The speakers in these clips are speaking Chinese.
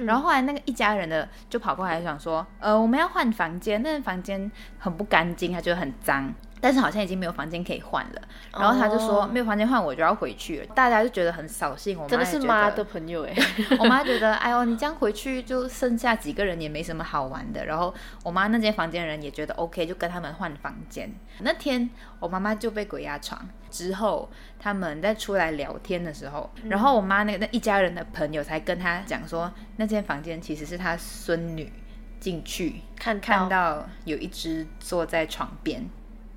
然后后来那个一家人的就跑过来想说，呃，我们要换房间，那个房间很不干净，他觉得很脏。但是好像已经没有房间可以换了，然后他就说没有房间换我就要回去了，大家就觉得很扫兴。我真的是妈的朋友哎，我妈觉得哎呦你这样回去就剩下几个人也没什么好玩的。然后我妈那间房间的人也觉得 OK，就跟他们换房间。那天我妈妈就被鬼压床，之后他们在出来聊天的时候，然后我妈那个那一家人的朋友才跟他讲说，那间房间其实是他孙女进去看看到有一只坐在床边。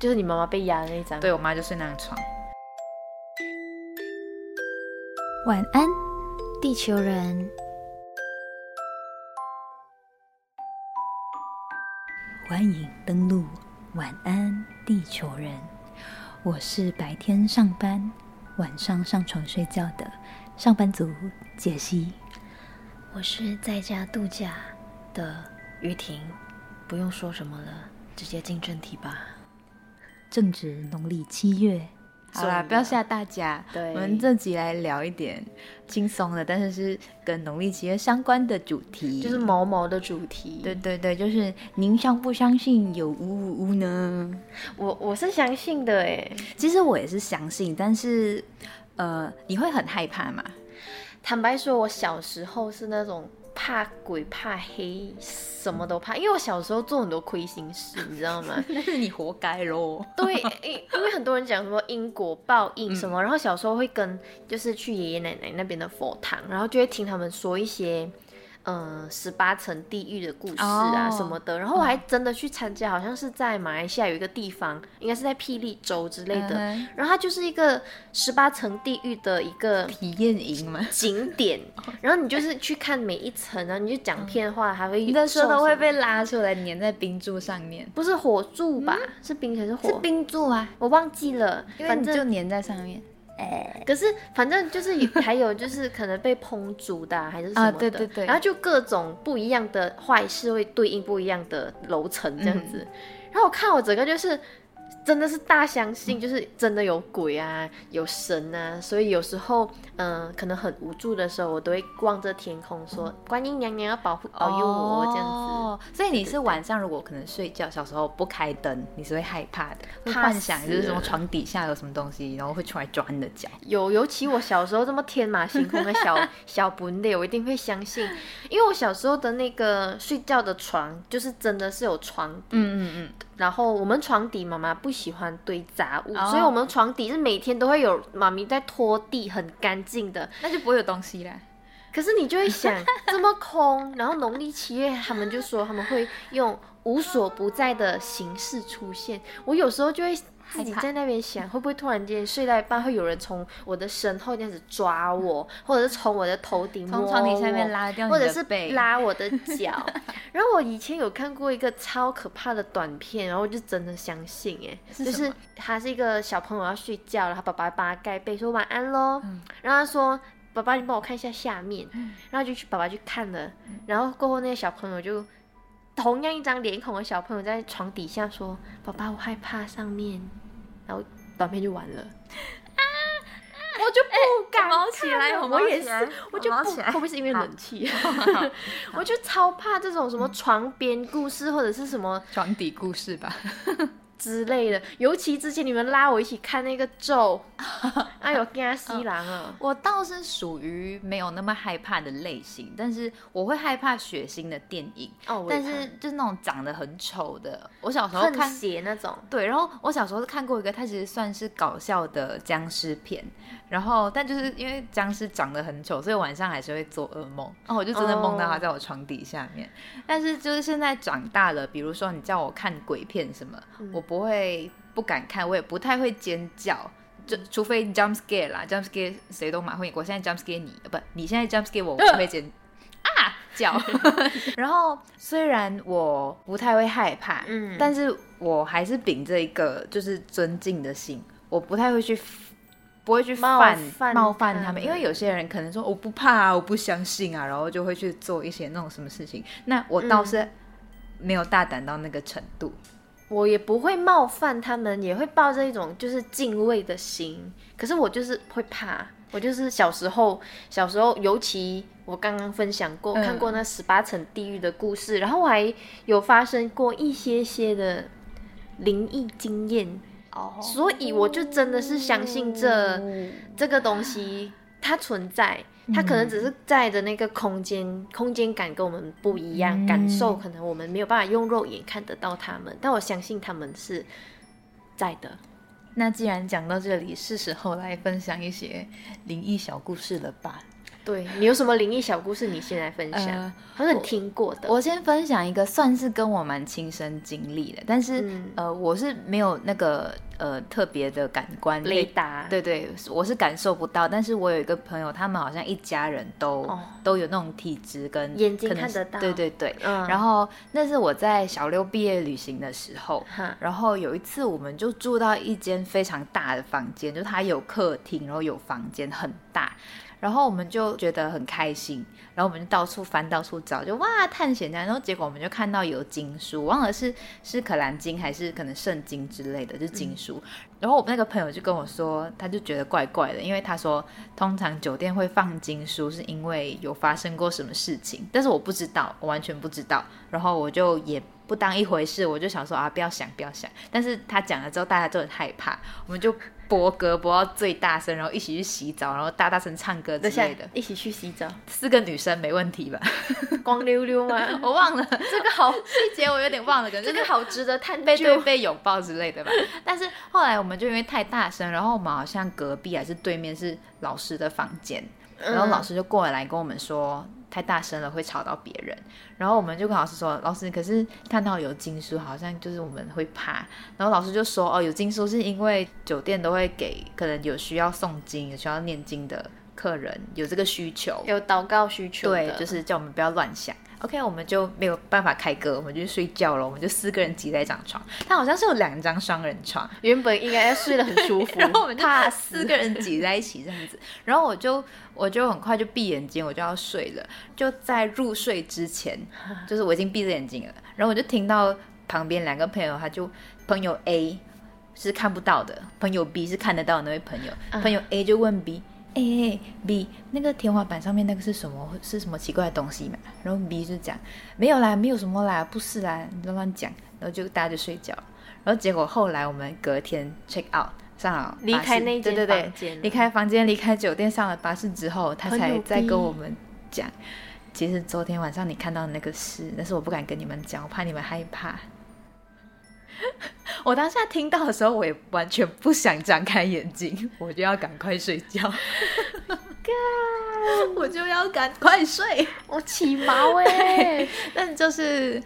就是你妈妈被压的那张，对我妈就睡那张床。晚安，地球人。欢迎登录晚安地球人。我是白天上班，晚上上床睡觉的上班族解析。我是在家度假的雨婷。不用说什么了，直接进正题吧。正值农历七月，好啦，不要吓大家。对，我们这集来聊一点轻松的，但是是跟农历七月相关的主题，就是毛毛的主题。对对对，就是您相不相信有呜呜呜呢？我我是相信的哎，其实我也是相信，但是呃，你会很害怕吗？坦白说，我小时候是那种。怕鬼怕黑，什么都怕，因为我小时候做很多亏心事，你知道吗？那是你活该喽。对，因因为很多人讲什么因果报应什么，然后小时候会跟就是去爷爷奶奶那边的佛堂，然后就会听他们说一些。嗯，十八层地狱的故事啊什么的，然后我还真的去参加，好像是在马来西亚有一个地方，应该是在霹雳州之类的，然后它就是一个十八层地狱的一个体验营嘛景点，然后你就是去看每一层然后，你就讲片话，还会你的舌头会被拉出来粘在冰柱上面，不是火柱吧？是冰还是火？是冰柱啊，我忘记了，反正就粘在上面。可是反正就是还有就是可能被烹煮的还是什么的，对对对，然后就各种不一样的坏事会对应不一样的楼层这样子，然后我看我整个就是。真的是大相信，就是真的有鬼啊，有神啊，所以有时候，嗯，可能很无助的时候，我都会望着天空说：“观音娘娘要保护保佑我。”这样子。所以你是晚上如果可能睡觉，小时候不开灯，你是会害怕的，会幻想就是什么床底下有什么东西，然后会出来抓你的脚。有，尤其我小时候这么天马行空的小 小本的，我一定会相信，因为我小时候的那个睡觉的床，就是真的是有床。嗯嗯嗯。然后我们床底妈妈不喜欢堆杂物，所以我们床底是每天都会有妈咪在拖地，很干净的，那就不会有东西啦。可是你就会想这么空，然后农历七月他们就说他们会用无所不在的形式出现，我有时候就会。自己在那边想，会不会突然间睡到一半，会有人从我的身后这样子抓我，或者是从我的头顶从床底下面拉掉或者是拉我的脚。然后我以前有看过一个超可怕的短片，然后我就真的相信，哎，就是他是一个小朋友要睡觉了，他爸爸帮他盖被，说晚安喽。然后他说：“爸爸，你帮我看一下下面。”然后就去爸爸去看了，然后过后那个小朋友就同样一张脸孔的小朋友在床底下说：“爸爸，我害怕上面。”然后短片就完了，啊！我就不敢毛起来，我也是，我就不会不会是因为冷气？我就超怕这种什么床边故事或者是什么床底故事吧。之类的，尤其之前你们拉我一起看那个咒，哎呦，惊死人啊！我倒是属于没有那么害怕的类型，但是我会害怕血腥的电影。哦，但是就是那种长得很丑的，我小时候看邪那种。对，然后我小时候是看过一个，它其实算是搞笑的僵尸片。然后，但就是因为僵尸长得很丑，所以晚上还是会做噩梦。然后我就真的梦到他在我床底下面。但是就是现在长大了，比如说你叫我看鬼片什么，我不会不敢看，我也不太会尖叫，就除非 jump scare 啦，jump scare 谁都蛮会。我现在 jump scare 你，不，你现在 jump scare 我，我不会尖啊 叫。然后虽然我不太会害怕，嗯，但是我还是秉着一个就是尊敬的心，我不太会去。不会去犯冒犯他们，因为有些人可能说我不怕啊，我不相信啊，然后就会去做一些那种什么事情。那我倒是没有大胆到那个程度，我也不会冒犯他们，也会抱着一种就是敬畏的心。可是我就是会怕，我就是小时候，小时候尤其我刚刚分享过、嗯看过那十八层地狱的故事，然后我还有发生过一些些的灵异经验，哦所以我就真的是相信这这个东西它存在，它可能只是在的那个空间，空间感跟我们不一样，嗯感受可能我们没有办法用肉眼看得到他们，但我相信他们是在的。那既然讲到这里，是时候来分享一些灵异小故事了吧？对你有什么灵异小故事，你先来分享，呃还是你听过的？我先分享一个算是跟我蛮亲身经历的，但是、嗯。呃，我是没有那个呃特别的感官雷达，对对，我是感受不到，但是我有一个朋友，他们好像一家人都、哦。都有那种体质跟眼睛看得到。对对对。嗯。然后那是我在小六毕业旅行的时候，哈。然后有一次我们就住到一间非常大的房间，就它有客厅，然后有房间很大。然后我们就觉得很开心，然后我们就到处翻、到处找，就哇探险家。然后结果我们就看到有经书，忘了是是可兰经还是可能圣经之类的，就是经书。然后我那个朋友就跟我说，他就觉得怪怪的，因为他说通常酒店会放经书是因为有发生过什么事情，但是我不知道，我完全不知道。然后我就也不当一回事，我就想说啊，不要想，不要想。但是他讲了之后，大家都很害怕，我们就播歌播到最大声，然后一起去洗澡，然后大大声唱歌之类的。一起去洗澡，四个女生没问题吧？光溜溜吗？我忘了这个好，细节，我有点忘了，可 能就是这个好值得探被对究。被拥抱之类的吧。但是后来我们就因为太大声，然后我们好像隔壁还是对面是老师的房间，然后老师就过来跟我们说。太大声了会吵到别人，然后我们就跟老师说，老师可是看到有经书，好像就是我们会怕。然后老师就说，哦，有经书是因为酒店都会给可能有需要诵经、有需要念经的客人有这个需求，有祷告需求，对，就是叫我们不要乱想。OK，我们就没有办法开歌，我们就睡觉了。我们就四个人挤在一张床，它好像是有两张双人床，原本应该要睡得很舒服，然后我们就怕。四个人挤在一起这样子。然后我就我就很快就闭眼睛，我就要睡了。就在入睡之前，就是我已经闭着眼睛了，然后我就听到旁边两个朋友，他就朋友 A 是看不到的，朋友 B 是看得到的那位朋友，朋友 A 就问 B。哎、哎 b 那个天花板上面那个是什么？是什么奇怪的东西嘛？然后 B 就讲没有啦，没有什么啦，不是啦，你乱乱讲。然后就大家就睡觉。然后结果后来我们隔天 check out 上了离开那间对对对房间离开房间，离开酒店，上了巴士之后，他才再跟我们讲，其实昨天晚上你看到的那个事，但是我不敢跟你们讲，我怕你们害怕。我当下听到的时候，我也完全不想张开眼睛，我就要赶快睡觉。我就要赶快睡。我起毛 哎、但就是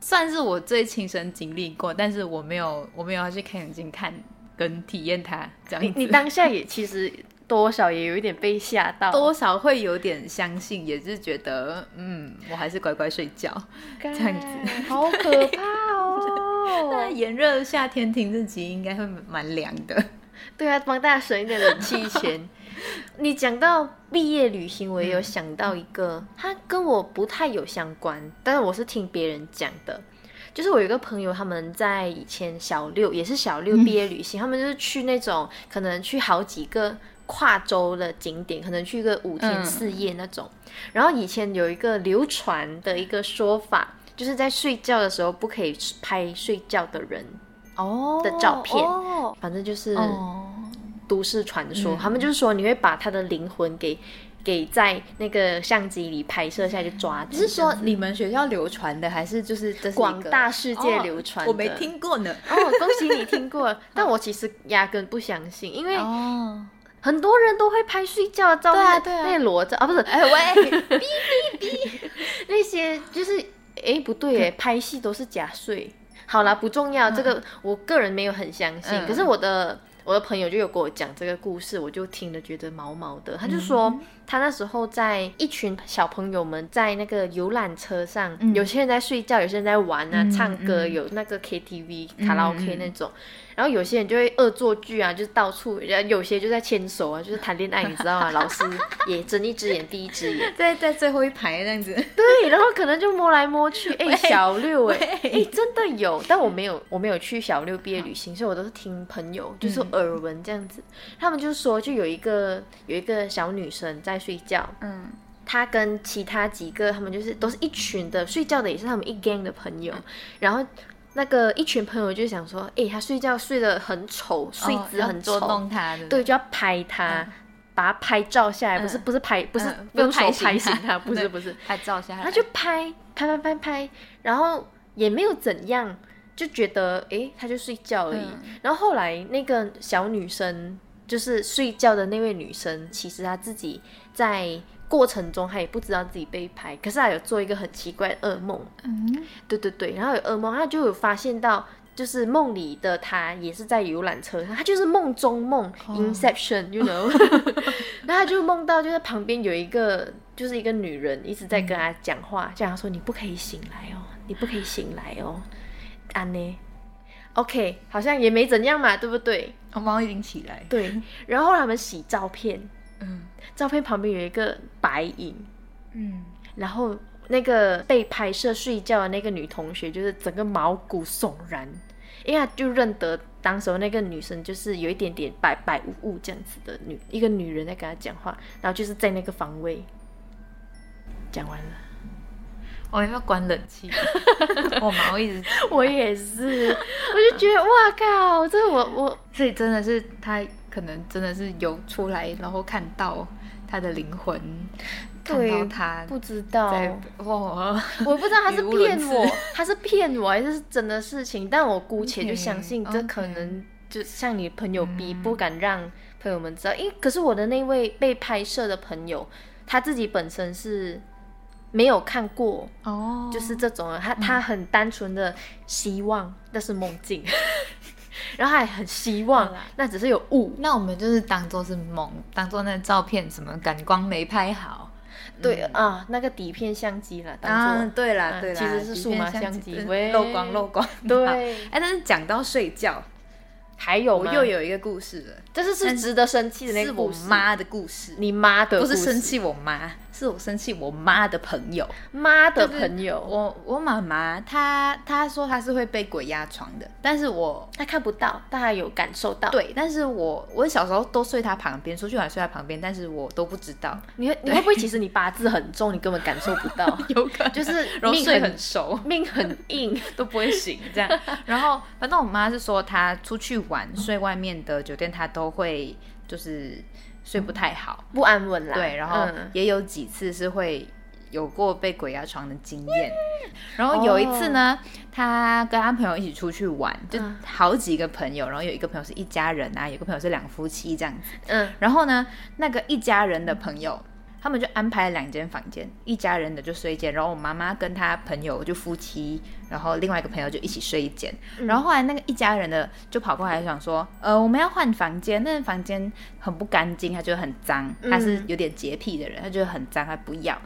算是我最亲身经历过，但是我没有我没有要去看眼睛看跟体验它这样子。你你当下也其实多少也有一点被吓到，多少会有点相信，也是觉得嗯，我还是乖乖睡觉。这样子，好可怕哦 那！炎热的夏天听这集应该会蛮凉的。对啊，帮大家省一点冷气钱。你讲到毕业旅行，我也有想到一个，它跟我不太有相关，但是我是听别人讲的。就是我有一个朋友，他们在以前小六也是小六毕业旅行，他们就是去那种可能去好几个跨州的景点，可能去个五天嗯四夜那种。然后以前有一个流传的一个说法，就是在睡觉的时候不可以拍睡觉的人，哦的照片哦。反正就是哦。都市传说，嗯。他们就是说你会把他的灵魂给给在那个相机里拍摄下去抓住。你是说你们学校流传的，还是就是这是广大世界流传的哦我没听过呢。哦，恭喜你听过，但我其实压根不相信，因为哦，很多人都会拍睡觉的照片，对啊对啊。那裸照啊，不是哎喂，哔哔哔。那些就是哎不对哎，拍戏都是假睡。好啦，不重要，这个我个人没有很相信，嗯可是我的我的朋友就有跟我讲这个故事，我就听了觉得毛毛的。他就说，他那时候在一群小朋友们在那个游览车上，嗯。有些人在睡觉，有些人在玩啊、嗯唱歌，嗯。有那个 KTV、卡拉 OK 嗯。那种。然后有些人就会恶作剧啊，就是到处，有些就在牵手啊，就是谈恋爱，你知道吗？老师也睁一只眼闭一只眼，在在最后一排这样子，对，然后可能就摸来摸去，哎、喂小六哎、哎、真的有，但我没有，我没有去小六毕业旅行，所以我都是听朋友，就是嗯。耳闻这样子。他们就说，就有一个有一个小女生在睡觉，嗯。他跟其他几个他们就是都是一群的，睡觉的也是他们一 gang 的朋友，然后。那个一群朋友就想说，哎、他睡觉睡得很丑，睡姿很丑，哦捉弄他的，对，就要拍他，把他拍照下来，不是嗯。不是拍，不是用手拍醒拍醒她她，不是不是，拍照下来，他就拍拍拍拍拍，然后也没有怎样，就觉得诶，他就睡觉而已。嗯。然后后来那个小女生，就是睡觉的那位女生，其实她自己在过程中，她也不知道自己被拍，可是她有做一个很奇怪的噩梦。嗯对对对，然后有噩梦，她就有发现到。就是梦里的她也是在游览车上，她就是梦中梦、Inception，you know，然后她就梦到就是旁边有一个就是一个女人一直在跟她讲话，叫她说你不可以醒来哦，你不可以醒来哦，安呢？OK，好像也没怎样嘛，对不对？我猫已经起来，对，然后他们洗照片，嗯照片旁边有一个白影，嗯，然后那个被拍摄睡觉的那个女同学，就是整个毛骨悚然，因为她就认得当时候那个女生就是有一点点白白雾雾这样子的女一个女人在跟她讲话，然后就是在那个方位。讲完了，我要不要关冷气？我毛一直，我也是，我就觉得哇靠，这我我所以真的是他可能真的是有出来，然后看到他的灵魂，看对到他不知道，在哇，我不知道他是骗我，他是骗我还是是真的事情，但我姑且就相信这可能就像你朋友逼，嗯。不敢让朋友们知道。因为可是我的那位被拍摄的朋友，他自己本身是没有看过，哦，就是这种，他他很单纯的希望那是梦境，然后他也很希望那只是有雾。那我们就是当做是梦，当做那个照片什么感光没拍好。对、啊，那个底片相机了，当做、啊，对啦啊对啦，其实是数码相机漏光漏光。对。哎，但是讲到睡觉，还有我？又有一个故事了，这是是值得生气的那个故事，妈的故事，你妈的不故事。是生气我妈，是我生气我妈的朋友。妈的朋友，我我妈妈她她说她是会被鬼压床的，但是我她看不到，但她有感受到。，对，但是我我小时候都睡她旁边，出去玩睡她旁边，但是我都不知道，你会你会不会其实你八字很重，你根本感受不到，有可能就是命很很熟，命很硬。都不会醒这样。然后反正我妈是说她出去玩睡外面的酒店，她都会就是睡不太好，不安稳啦。对，然后嗯也有几次是会有过被鬼压床的经验。然后有一次呢，他跟他朋友一起出去玩，就嗯好几个朋友，然后有一个朋友是一家人啊，有个朋友是两夫妻这样子。嗯，然后呢，那个一家人的朋友。他们就安排了两间房间，一家人的就睡一间，然后我妈妈跟她朋友就夫妻，然后另外一个朋友就一起睡一间。然后后来那个一家人的就跑过来想说，呃，我们要换房间，那个房间很不干净，他觉得很脏，他是有点洁癖的人，他觉得很脏，他不要。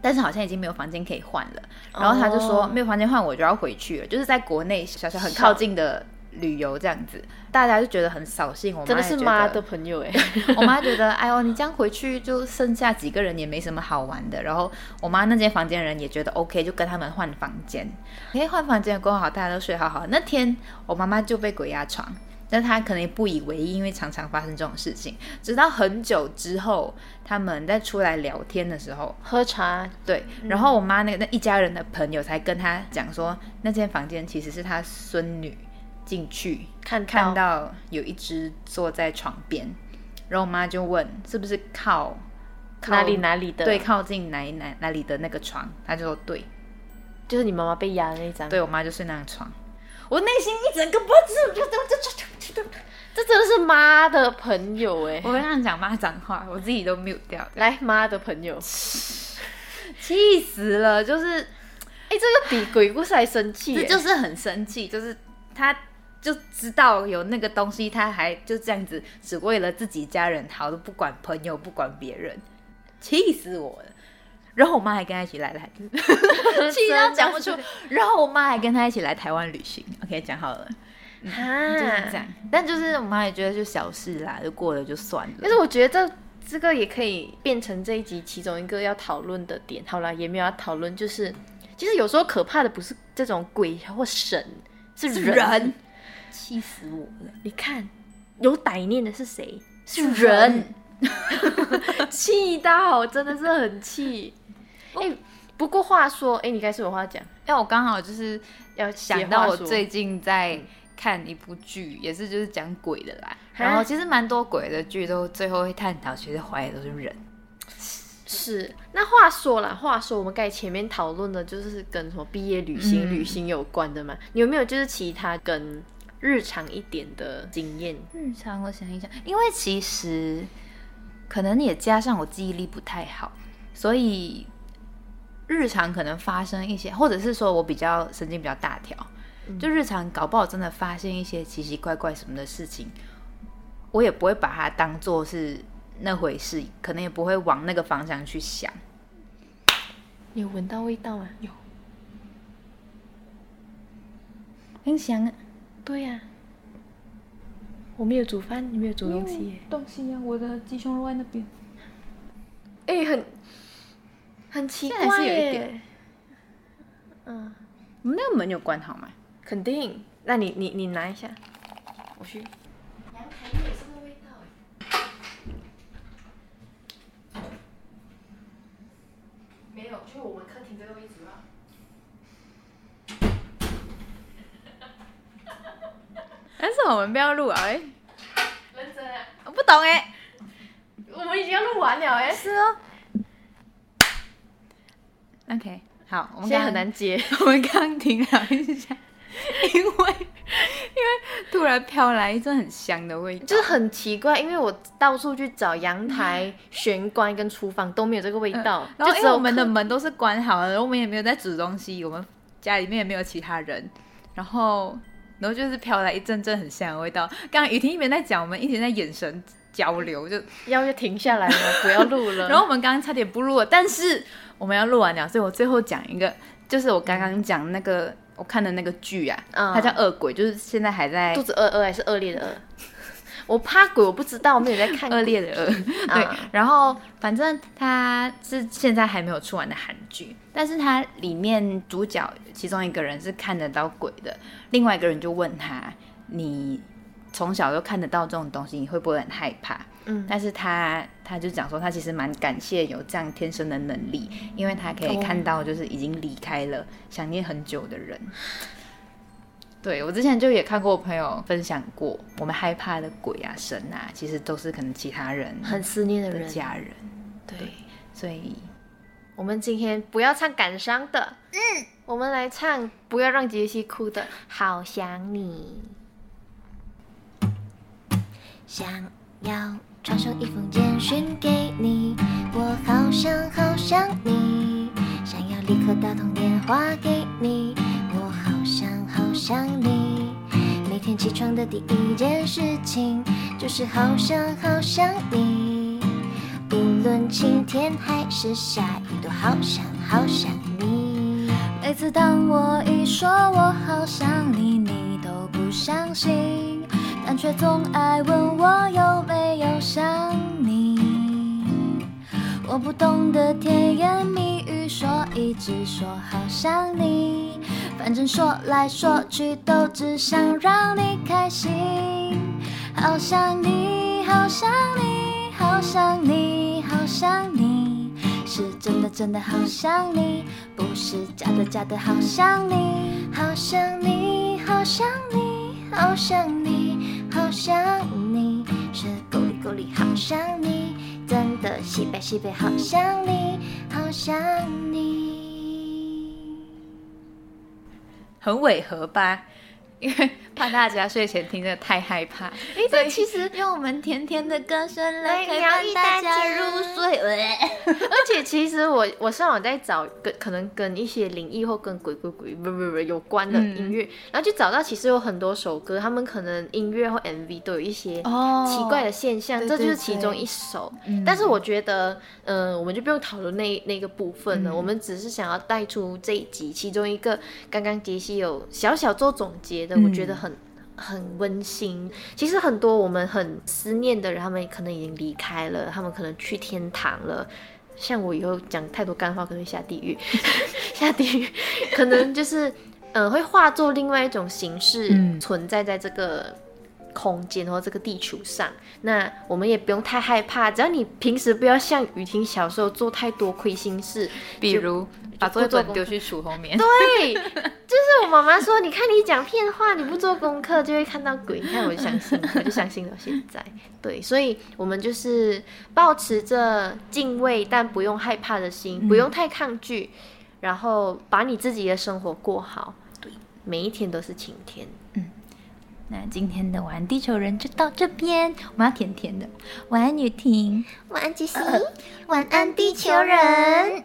但是好像已经没有房间可以换了，然后他就说、哦。没有房间换，我就要回去了，就是在国内小小很靠近的旅游这样子，大家就觉得很扫兴。我妈真的是妈的朋友哎。我妈觉得，哎呦，你这样回去就剩下几个人，也没什么好玩的。然后我妈那间房间的人也觉得 OK，就跟他们换房间。哎，换房间过后好，大家都睡好好。那天我妈妈就被鬼压床，但她可能也不以为意，因为常常发生这种事情。直到很久之后，他们在出来聊天的时候，喝茶，对，然后我妈那个那一家人的朋友才跟她讲说，那间房间其实是她孙女进去看看到。有一只坐在床边，然后我妈就问是不是靠靠哪里哪里的，对，靠近哪哪哪里的那个床，她就说对，就是你妈妈被压的那一张。对我妈就睡那张床，我内心一整个不知，就就就就就这真的是妈的朋友哎。我跟他讲妈脏话，我自己都 mute 掉，来，妈的朋友，气死了，就是哎，这个比鬼故事还生气耶。这就是很生气，就是他就知道有那个东西，他还就这样子，只为了自己家人好，都不管朋友，不管别人。气死我了。然后我妈还跟他一起来台，气到讲不出。然后我妈还跟他一起来台湾旅行。OK，讲好了，就是这样。但就是我妈也觉得就小事啦，就过了就算了。但是我觉得这这个也可以变成这一集其中一个要讨论的点。好了，也没有要讨论，就是其实有时候可怕的不是这种鬼或神，是人。气死我了！你看，有歹念的是谁？是人。气到真的是很气。哎，不过话说，哎，你该是有话讲。因为我刚好就是要想到我最近在看一部剧，也是就是讲鬼的啦。然后其实蛮多鬼的剧都最后会探讨，其实怀疑都是人。是。那话说了，话说我们该前面讨论的就是跟什么毕业旅行、旅行有关的嘛？你有没有就是其他跟日常一点的经验？日常，我想一想，因为其实。可能也加上我记忆力不太好，所以日常可能发生一些，或者是说我比较神经比较大条，就日常搞不好真的发现一些奇奇怪怪什么的事情，我也不会把它当做是那回事，可能也不会往那个方向去想。有闻到味道吗？有，很香啊。对呀。我没有煮饭，你没有煮东西。东西呀，我的鸡胸肉在那边。哎，很很奇怪耶。嗯，我们那个门有关好吗？肯定。那你你你拿一下，我去。阳台也是个味道哎。没有，就我们客厅这个位置吧。但是我们不要录啊！哎，认真啊！我不懂哎，我们已经要录完了哎。是哦。OK，好，我们现在很难接。我们刚停了一下，因为因为突然飘来一阵很香的味道，就是很奇怪，因为我到处去找阳台、玄关跟厨房都没有这个味道，然后因为我们的门都是关好的，我们也没有在煮东西，我们家里面也没有其他人，然后。然后就是飘来一阵阵很香的味道。刚刚雨婷一边在讲，我们一直在眼神交流，就要就停下来了？不要录了。然后我们刚刚差点不录了，但是我们要录完了，所以我最后讲一个，就是我刚刚讲那个我看的那个剧啊，它叫《恶鬼》，就是现在还在肚子饿饿还是恶劣的恶。我怕鬼，我不知道，我没有在看恶劣的恶。对，然后反正它是现在还没有出完的韩剧，但是它里面主角其中一个人是看得到鬼的，另外一个人就问他：“你从小就看得到这种东西，你会不会很害怕？”嗯，但是他他就讲说，他其实蛮感谢有这样天生的能力，因为他可以看到就是已经离开了想念很久的人。对，我之前就也看过朋友分享过，我们害怕的鬼啊、神啊，其实都是可能其他人很思念的人、家人。对，所以我们今天不要唱感伤的，嗯，我们来唱不要让杰西哭的，好想你。想要传送一封简讯给你，我好想好想你，想要立刻打通电话给你。想你，每天起床的第一件事情就是好想好想你。无论晴天还是下雨，都好想好想你。每次当我一说我好想你，你都不相信，但却总爱问我有没有想你。我不懂得甜言蜜语，所以只说好想你。反正说来说去都只想让你开心，好想你，好想你，好想你，好想你，是真的真的好想你，不是假的假的好想你，好想你，好想你，好想你，好想你，是够力够力好想你，真的西北西北好想你，好想你。很违和吧？因为怕大家睡前听着太害怕。哎，这其实 用我们甜甜的歌声来陪疗伴愈大家入睡。而且其实我我上网在找跟可能跟一些灵异或跟鬼鬼鬼不不不有关的嗯音乐，然后就找到其实有很多首歌，他们可能音乐或 MV 都有一些哦奇怪的现象，对这就是其中一首。嗯但是我觉得，嗯、我们就不用讨论那那个部分了，嗯我们只是想要带出这一集其中一个，刚刚杰西有小小做总结的，我觉得嗯很。很温馨。其实很多我们很思念的人，他们可能已经离开了，他们可能去天堂了。像我以后讲太多干话，可能会下地狱，下地狱，可能就是嗯、呃会化作另外一种形式、嗯存在在这个空间或这个地球上。那我们也不用太害怕，只要你平时不要像雨婷小时候做太多亏心事，比如把作业本丢去橱后面。对，就是我妈妈说，你看你讲骗话，你不做功课就会看到鬼。你看我就相信，我就相信到现在。对，所以我们就是保持着敬畏但不用害怕的心，不用太抗拒，然后把你自己的生活过好。对，每一天都是晴天。嗯那今天的晚安地球人就到这边，我们要甜甜的。晚安雨婷，晚安，杰西。晚安地球人。